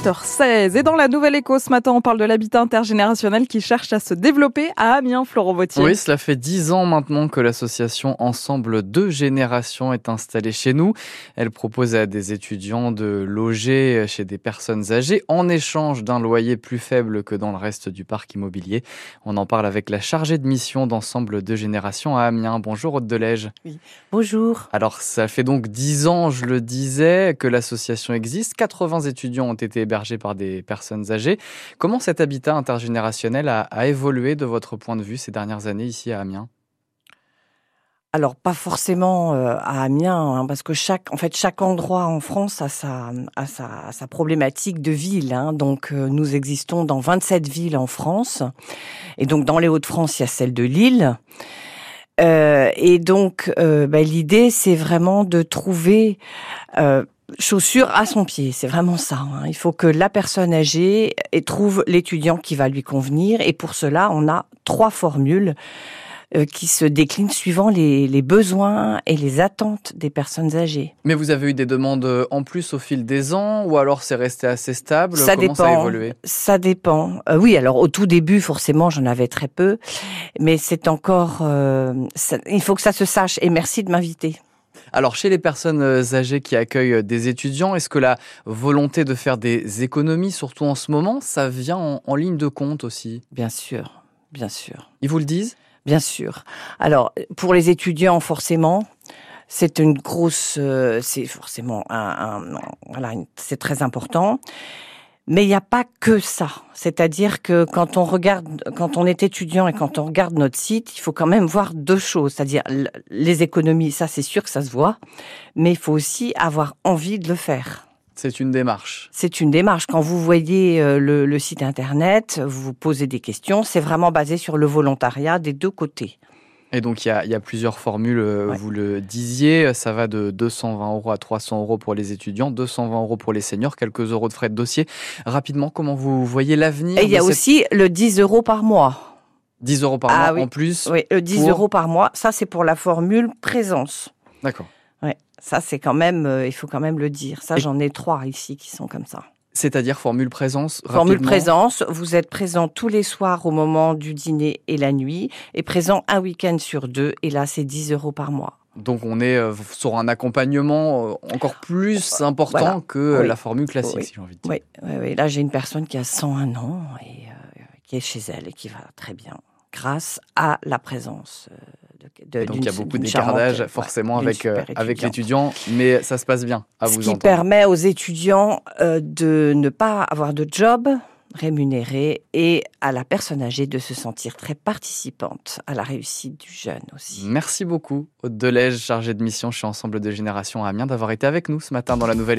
7h16. Et dans la Nouvelle Éco, ce matin, on parle de l'habitat intergénérationnel qui cherche à se développer à Amiens, Florent Vautier. Oui, cela fait dix ans maintenant que l'association Ensemble deux générations est installée chez nous. Elle propose à des étudiants de loger chez des personnes âgées en échange d'un loyer plus faible que dans le reste du parc immobilier. On en parle avec la chargée de mission d'Ensemble deux générations à Amiens. Bonjour, Aude Delège. Oui, bonjour. Alors, ça fait donc dix ans, je le disais, que l'association existe. 80 étudiants ont été hébergés par des personnes âgées. Comment cet habitat intergénérationnel a, évolué de votre point de vue ces dernières années ici à Amiens? Alors pas forcément euh, à Amiens, hein, parce que chaque, en fait, chaque endroit en France a sa, a sa, a sa problématique de ville. Hein. Donc euh, nous existons dans 27 villes en France, et donc dans les Hauts-de-France, il y a celle de Lille. Euh, et donc bah, l'idée, c'est vraiment de trouver chaussure à son pied. C'est vraiment ça. Hein. Il faut que la personne âgée trouve l'étudiant qui va lui convenir, et pour cela, on a trois formules. Euh, qui se déclinent suivant les, les, besoins et les attentes des personnes âgées. Mais vous avez eu des demandes euh, en plus au fil des ans ou alors c'est resté assez stable? Ça Comment dépend. ça a évolué? Ça dépend. Euh, oui, alors au tout début, forcément, j'en avais très peu, mais c'est encore. Euh, ça, il faut que ça se sache. Et merci de m'inviter. Alors, chez les personnes âgées qui accueillent des étudiants, est-ce que la volonté de faire des économies, surtout en ce moment, ça vient en, en ligne de compte aussi? Bien sûr, bien sûr. Ils vous le disent? Bien sûr. Alors, pour les étudiants, forcément, c'est une grosse, euh, c'est forcément un, un voilà, c'est très important. Mais il n'y a pas que ça. C'est-à-dire que quand on regarde, quand on est étudiant et quand on regarde notre site, il faut quand même voir deux choses. C'est-à-dire les économies, ça c'est sûr que ça se voit, mais il faut aussi avoir envie de le faire. C'est une démarche. C'est une démarche. Quand vous voyez euh, le, le, site internet, vous vous posez des questions. C'est vraiment basé sur le volontariat des deux côtés. Et donc il y a, il y a plusieurs formules, ouais. vous le disiez, ça va de 220 euros à 300 euros pour les étudiants, 220 euros pour les seniors, quelques euros de frais de dossier. Rapidement, comment vous voyez l'avenir Et il y a cette... aussi le 10 euros par mois. 10 euros par ah, mois oui. en plus Oui, le 10 pour... euros par mois, ça c'est pour la formule présence. D'accord. Ouais, ça c'est quand même, euh, il faut quand même le dire. Ça, j'en ai trois ici qui sont comme ça. C'est-à-dire formule présence Formule rapidement. présence, vous êtes présent tous les soirs au moment du dîner et la nuit, et présent un week-end sur deux, et là c'est 10 euros par mois. Donc on est euh, sur un accompagnement euh, encore plus important voilà. que oui. la formule classique, oui. si j'ai envie de dire. Oui, oui, oui. là j'ai une personne qui a 101 ans et euh, qui est chez elle et qui va très bien grâce à la présence euh, de, donc il y a beaucoup d'écartage forcément ouais, avec, euh, avec l'étudiant, mais ça se passe bien à Ce vous qui entendre. permet aux étudiants euh, de ne pas avoir de job rémunéré et à la personne âgée de se sentir très participante à la réussite du jeune aussi. Merci beaucoup, Aude Delège, chargée de mission chez Ensemble de Génération à Amiens, d'avoir été avec nous ce matin dans la Nouvelle École.